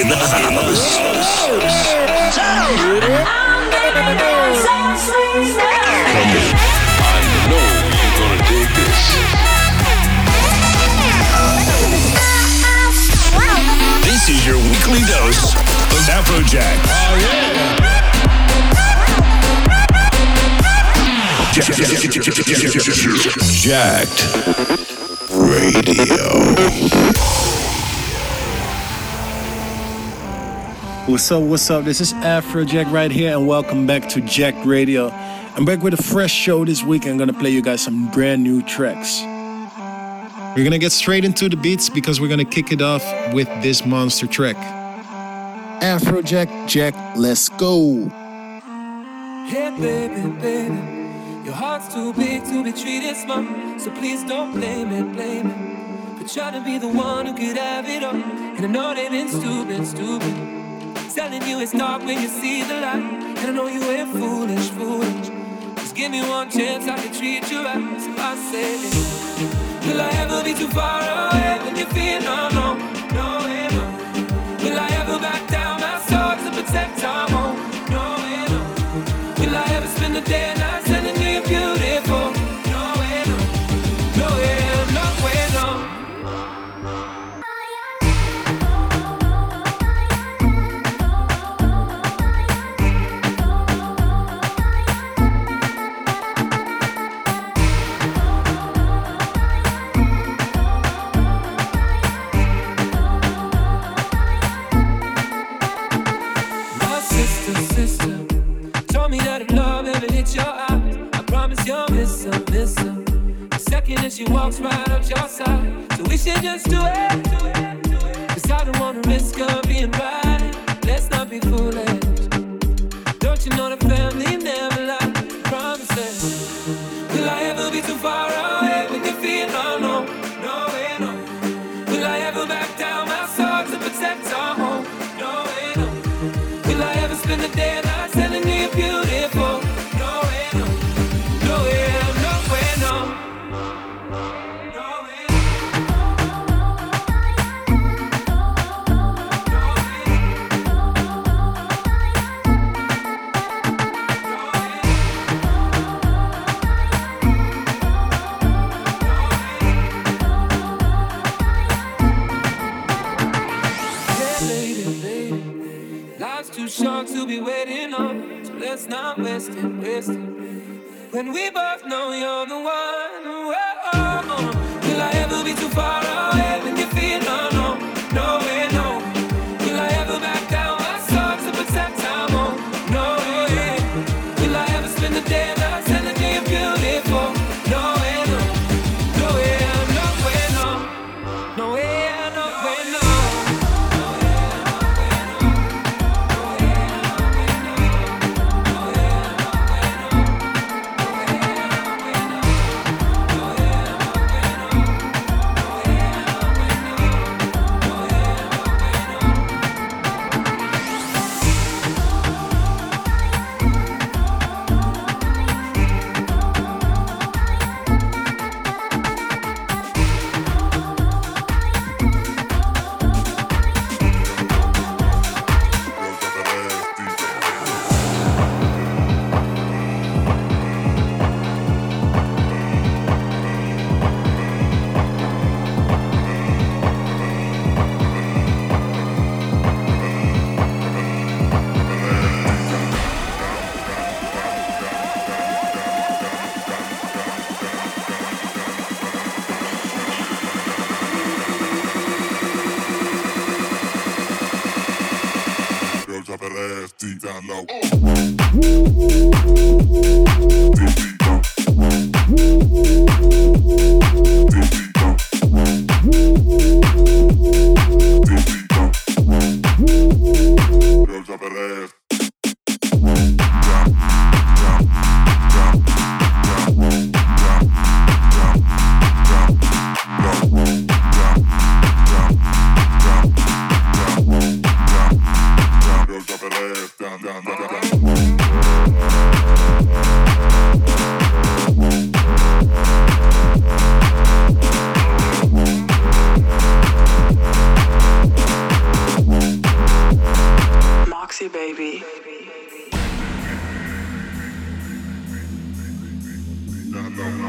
in the this. This is your weekly dose of Afrojack. Oh yeah. Jacked Radio. What's up, what's up? This is Afrojack right here, and welcome back to Jacked Radio. I'm back with a fresh show this week. I'm gonna play you guys some brand new tracks. We're gonna get straight into the beats because we're gonna kick it off with this monster track. Afrojack, Jack, let's go. Hey, baby, baby. Your heart's too big to be treated small. So please don't blame it, blame it. For trying to be the one who could have it all. And I know they've been stupid, stupid. Telling you it's dark when you see the light. And I know you ain't foolish, foolish. Just give me one chance, I can treat you right. So I say, Will I ever be too far away when you feel alone? No, way, no. Will I ever back down my sword to protect our home? She walks right up your side, so we should just do it. baby. baby. baby. No, no.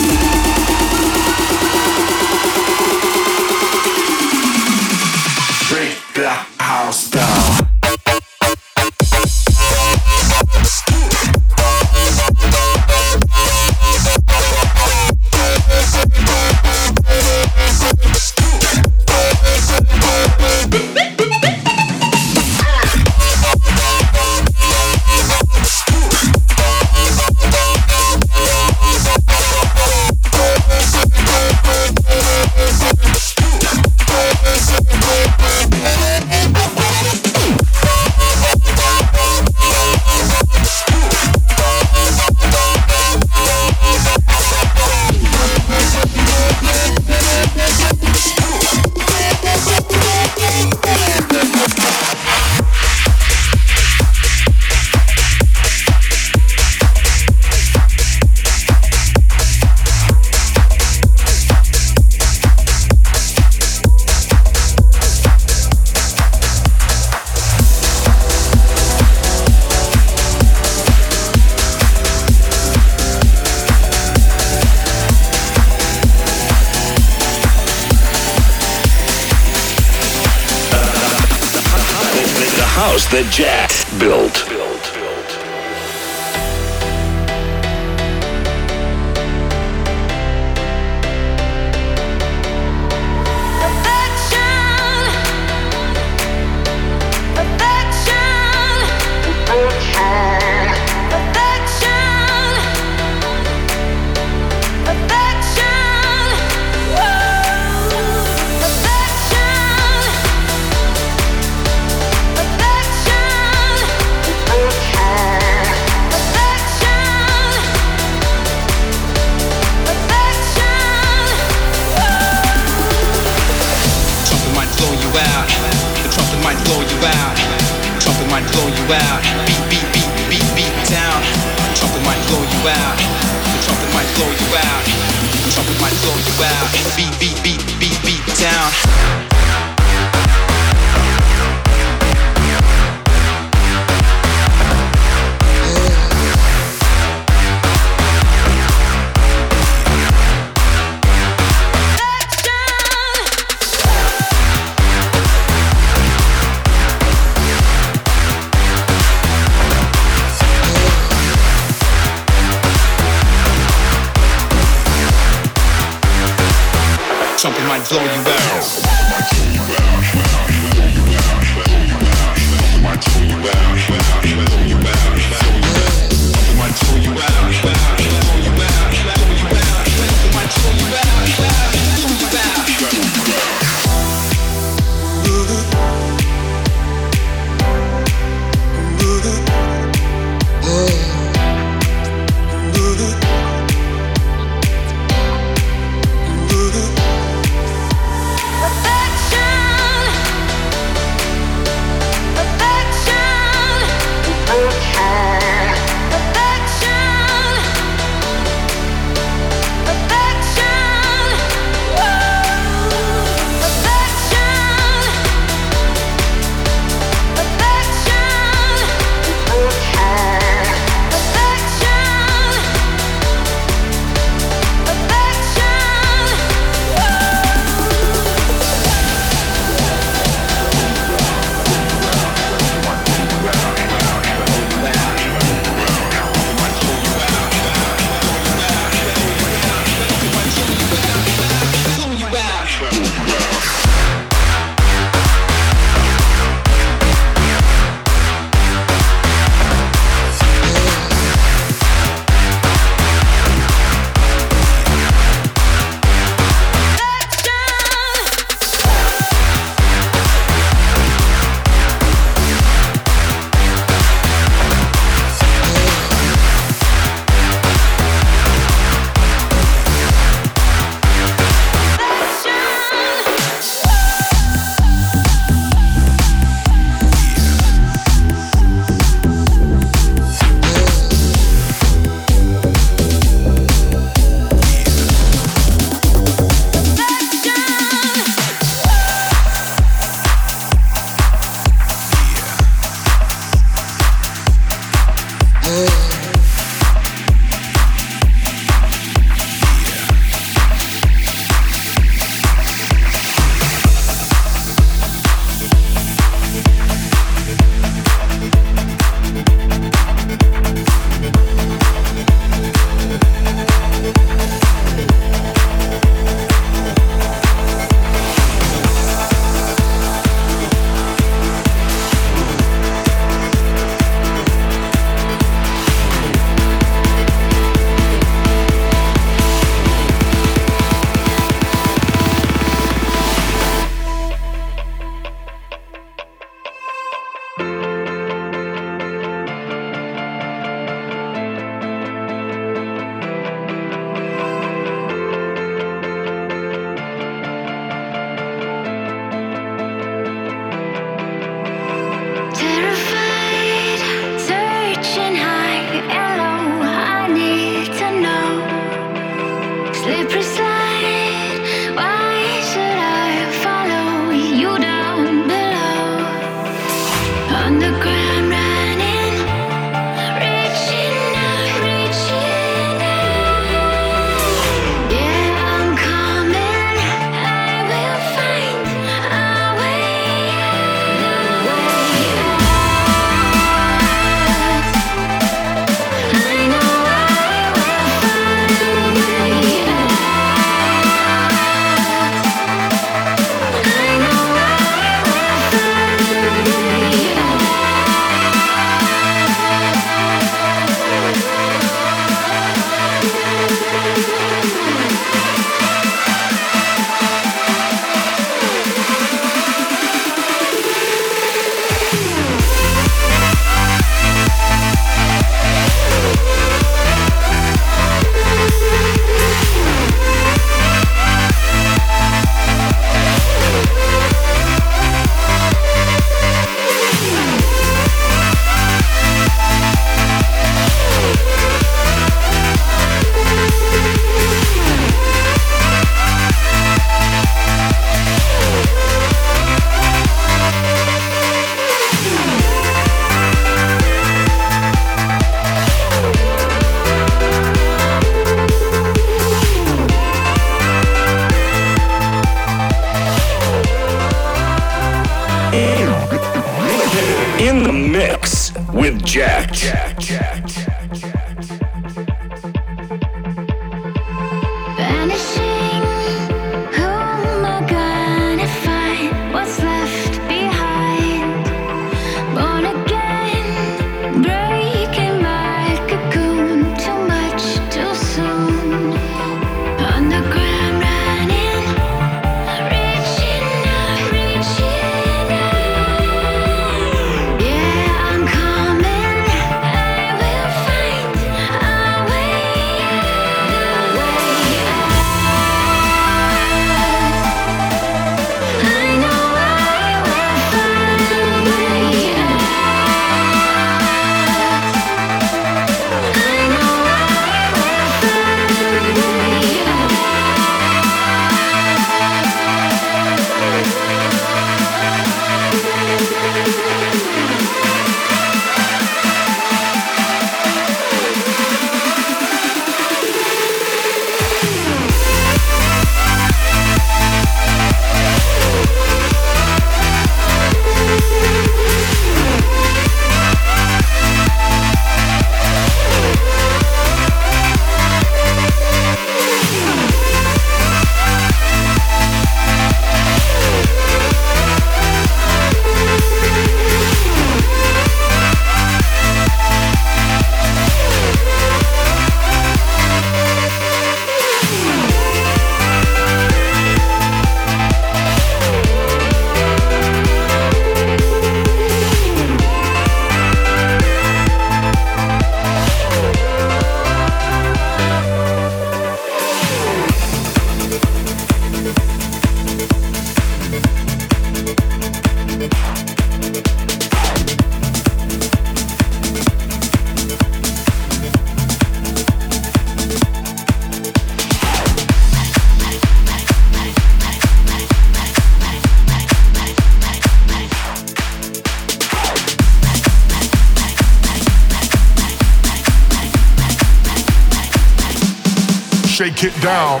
Shake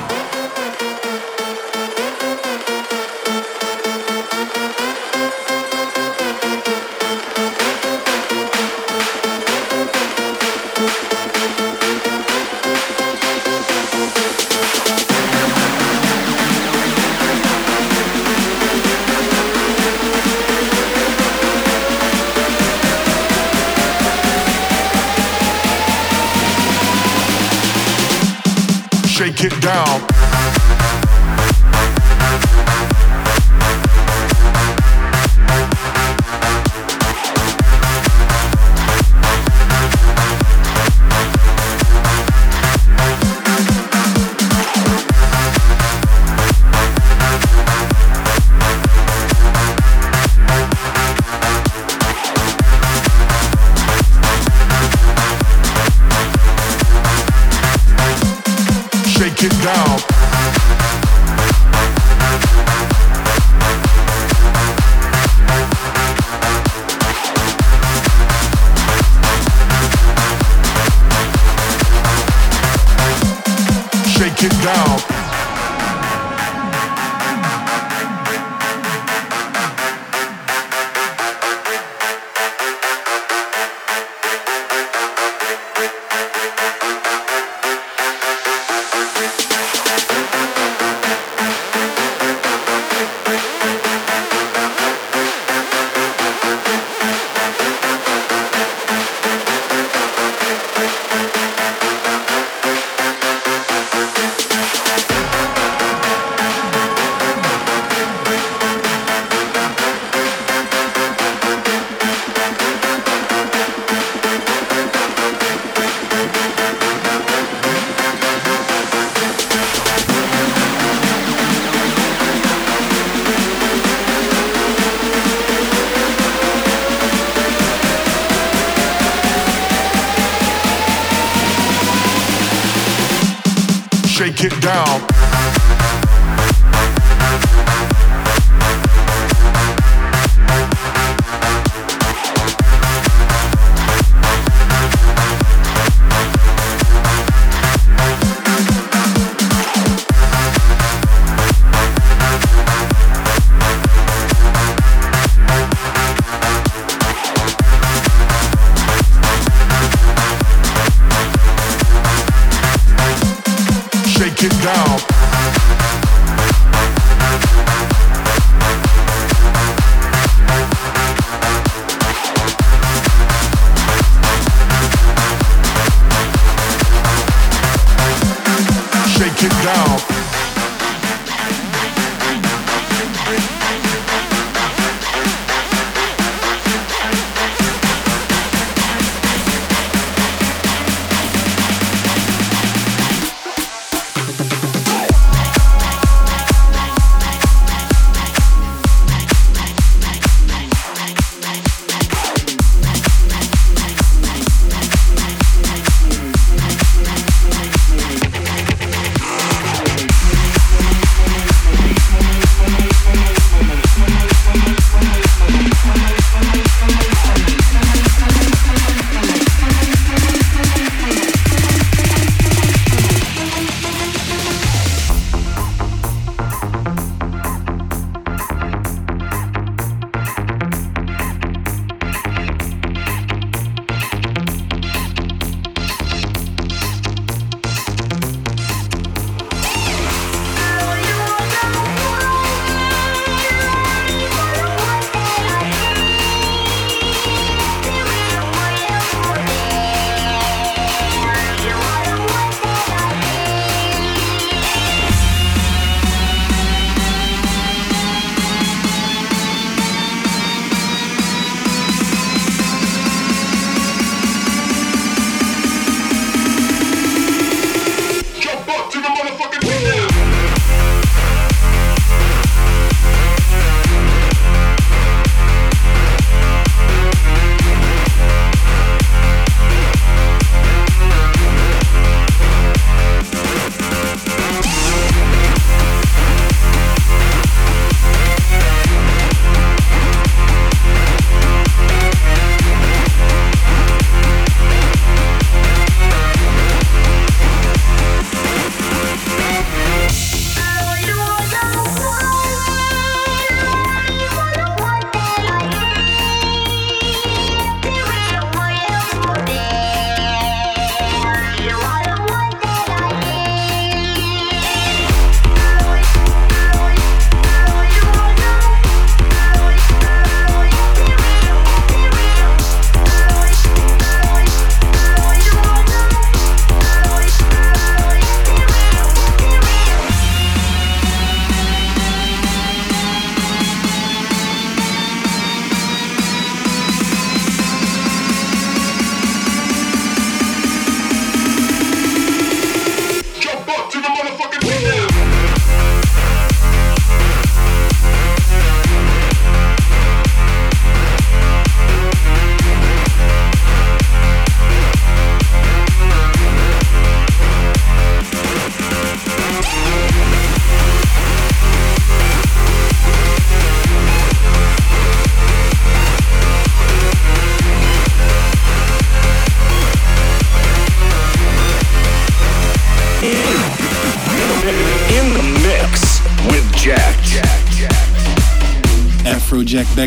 it now.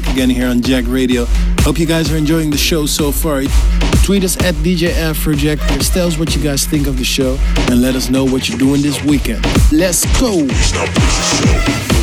Back again here on Jacked Radio. Hope you guys are enjoying the show so far. Tweet us at DJ Afrojack. Tell us what you guys think of the show and let us know what you're doing this weekend. Let's go!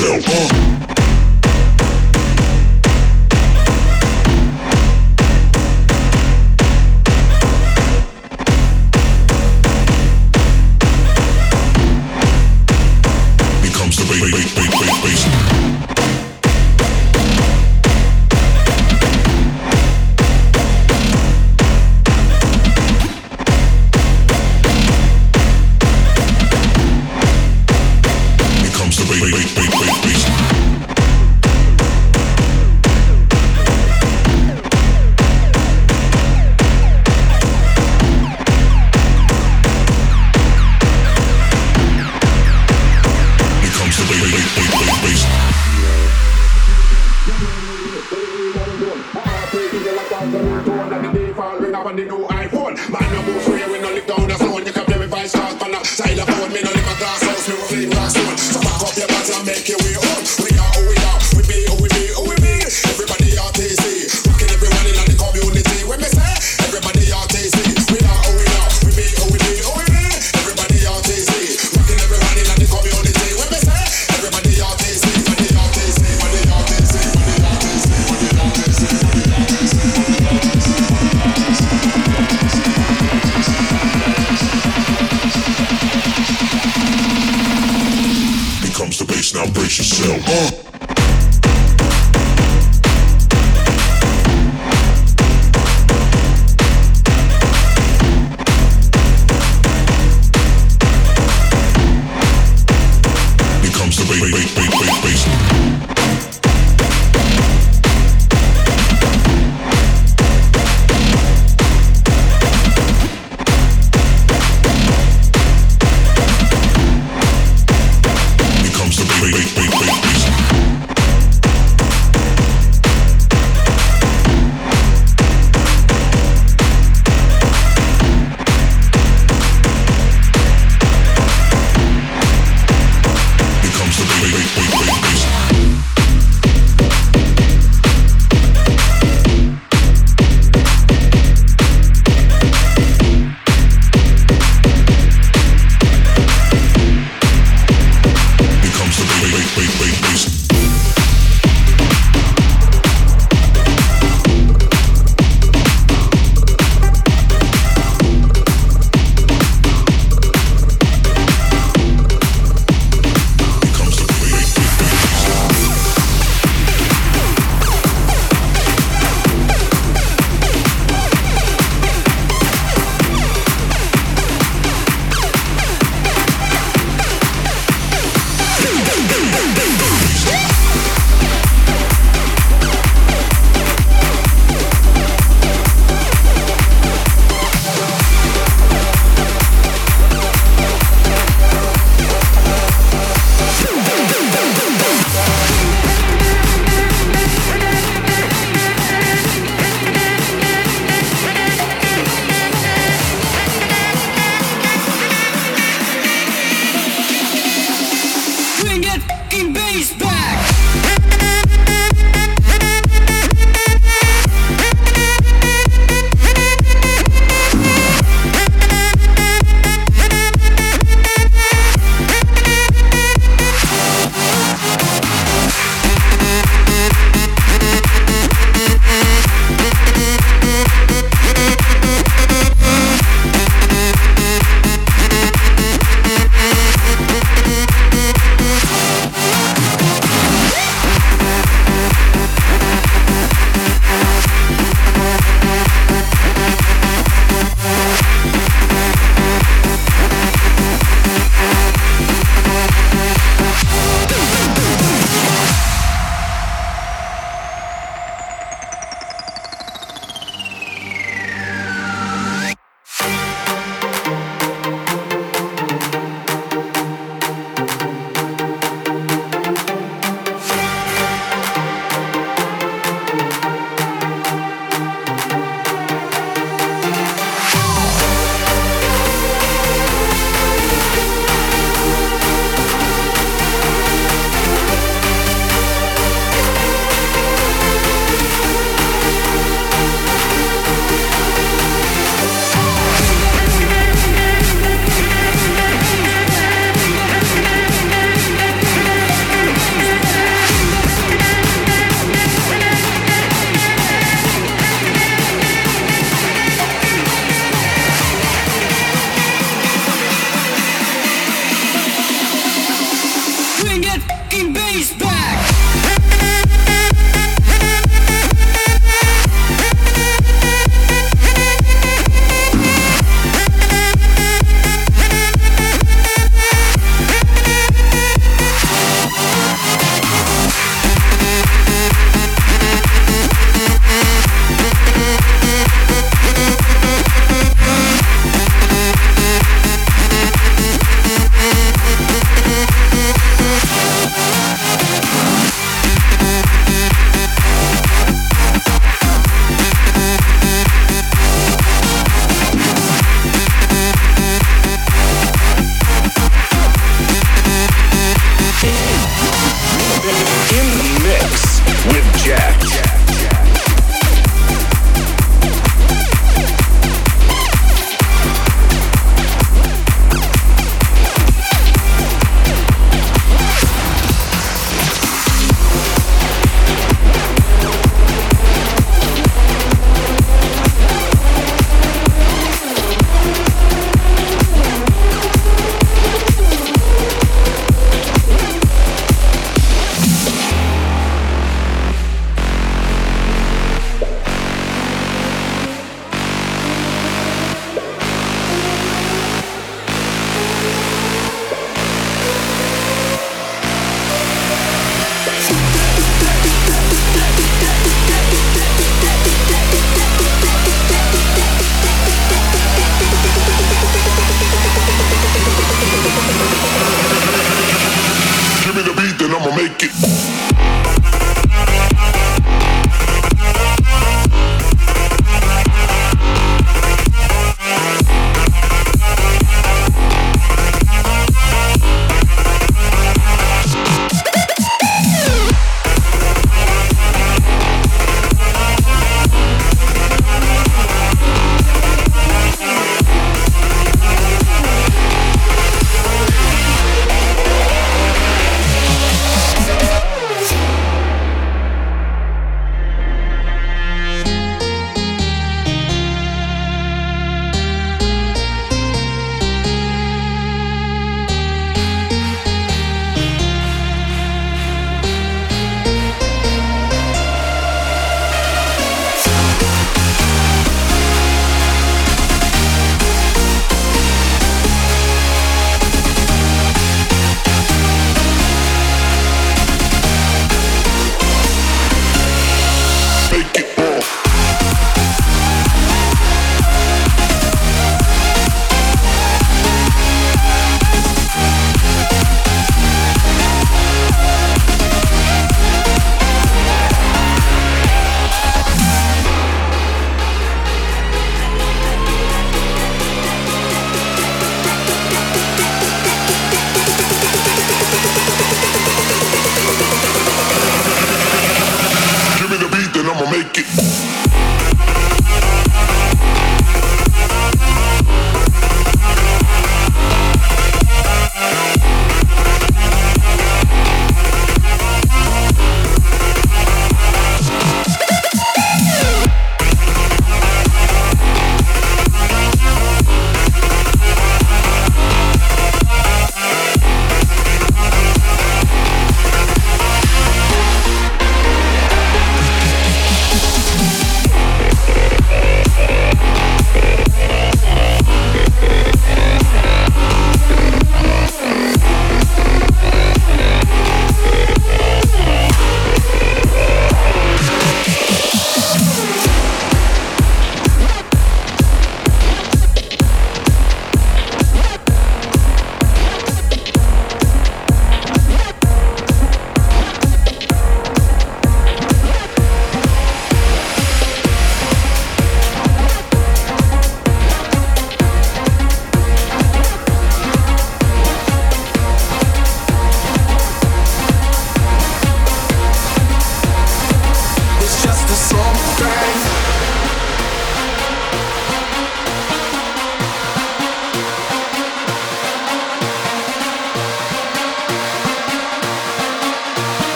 Yourself. Uh.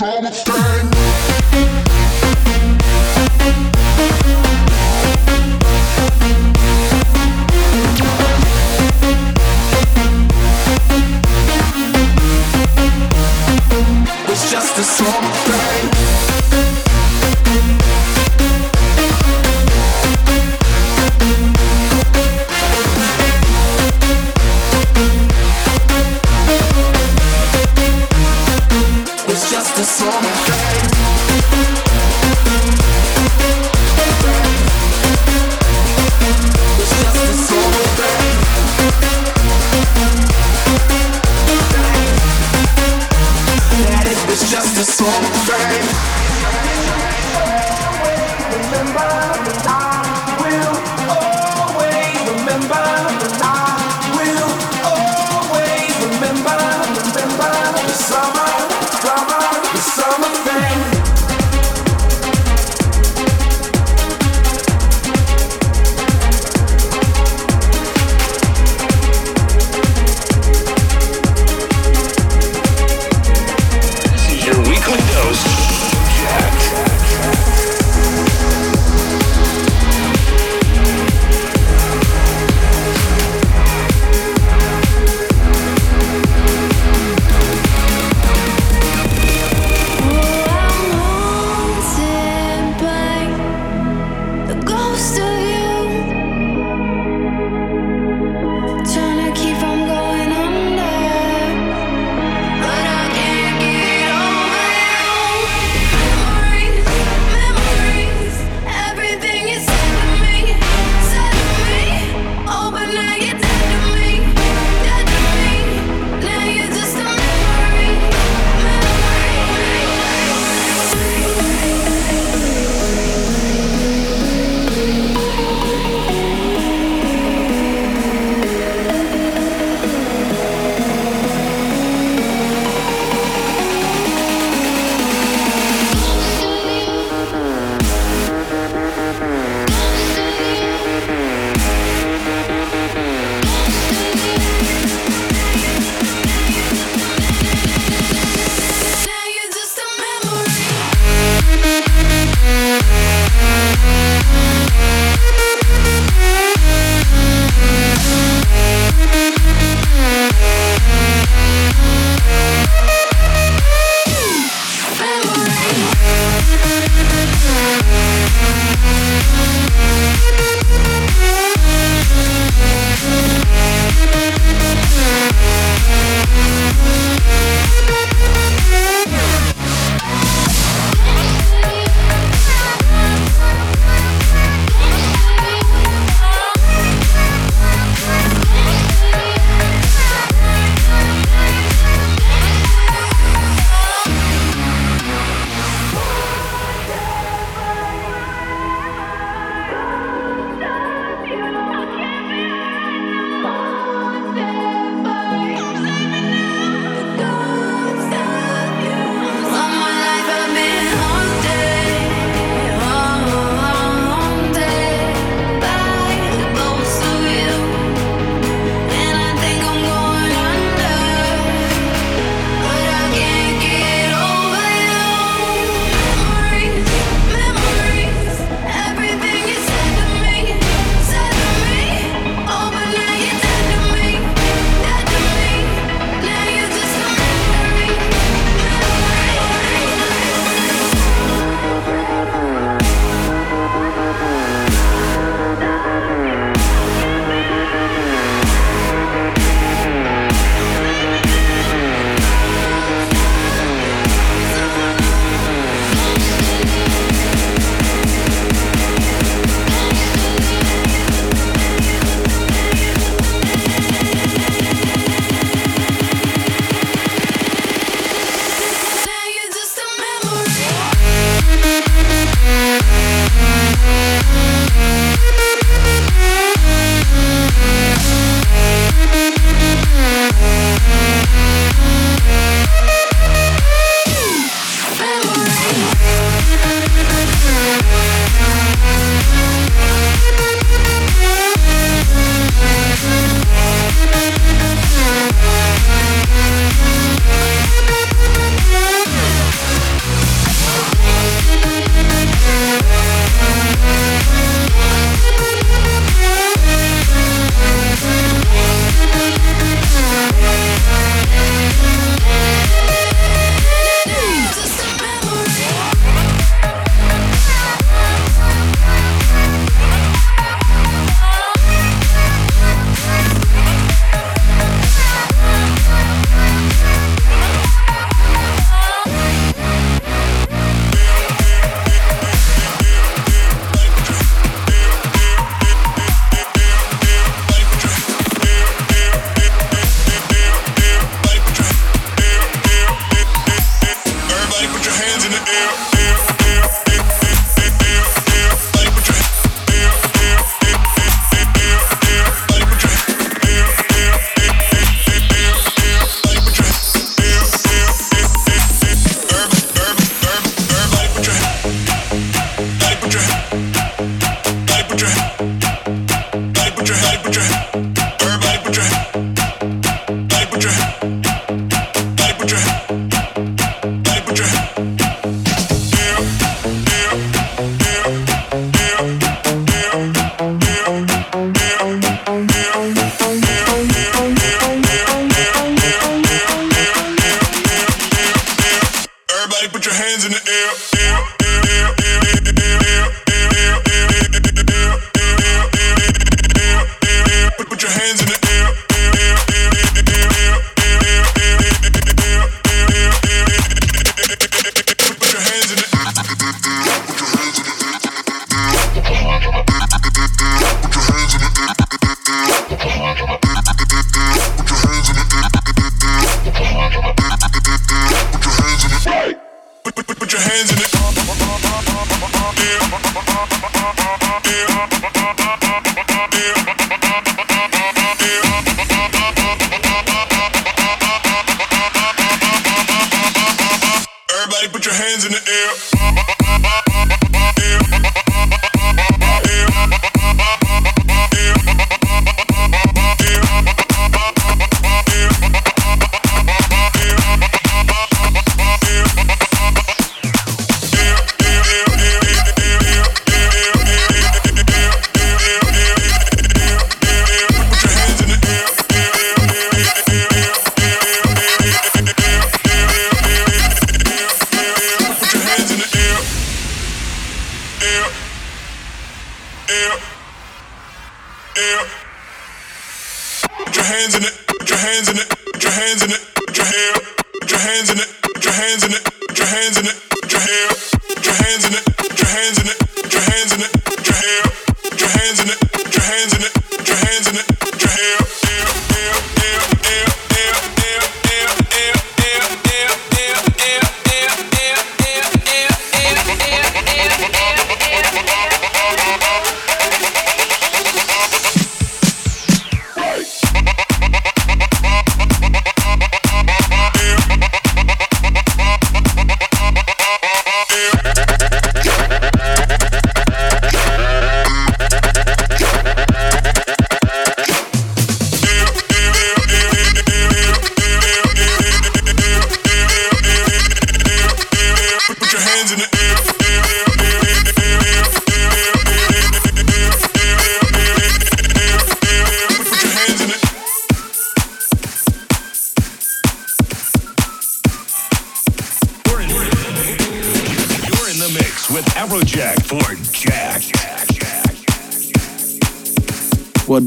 Was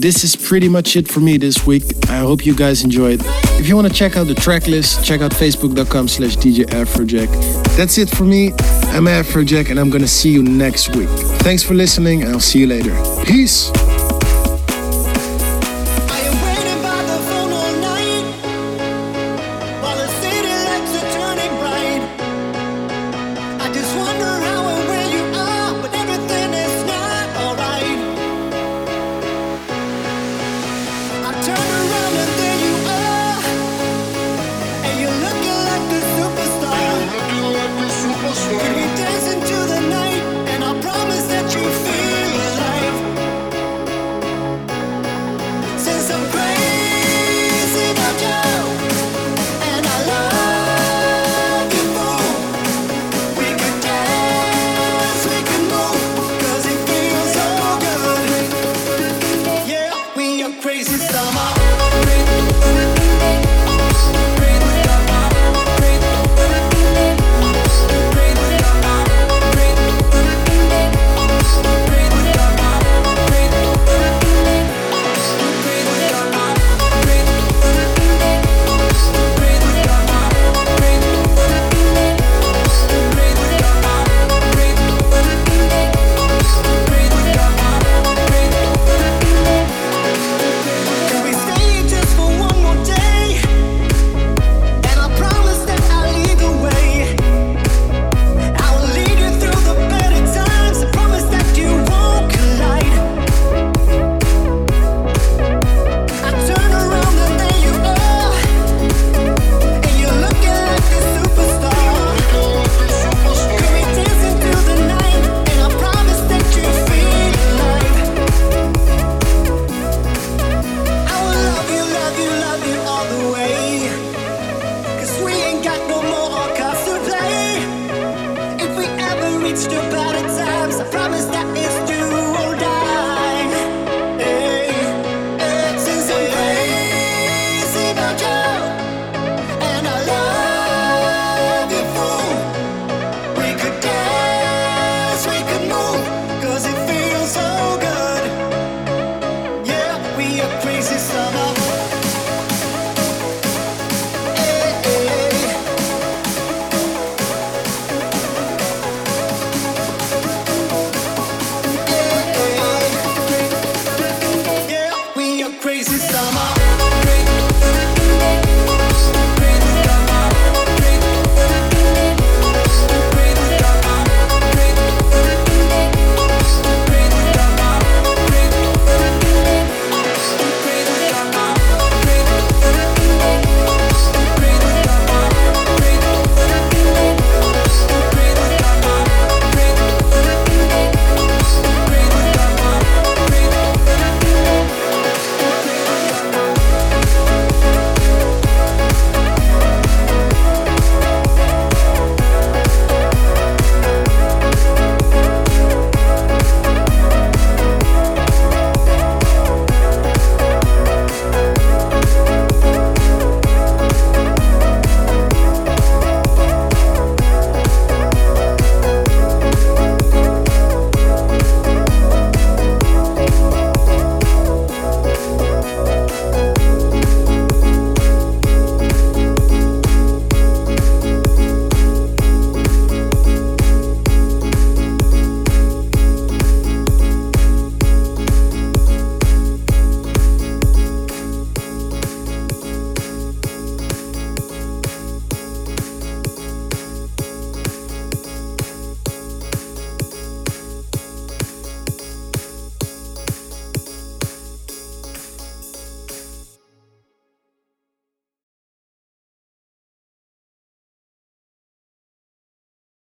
this is pretty much it for me this week. I hope you guys enjoyed. If you want to check out the track list, check out facebook.com slash DJ Afrojack. That's it for me. I'm Afrojack and I'm gonna see you next week. Thanks for listening and I'll see you later. Peace!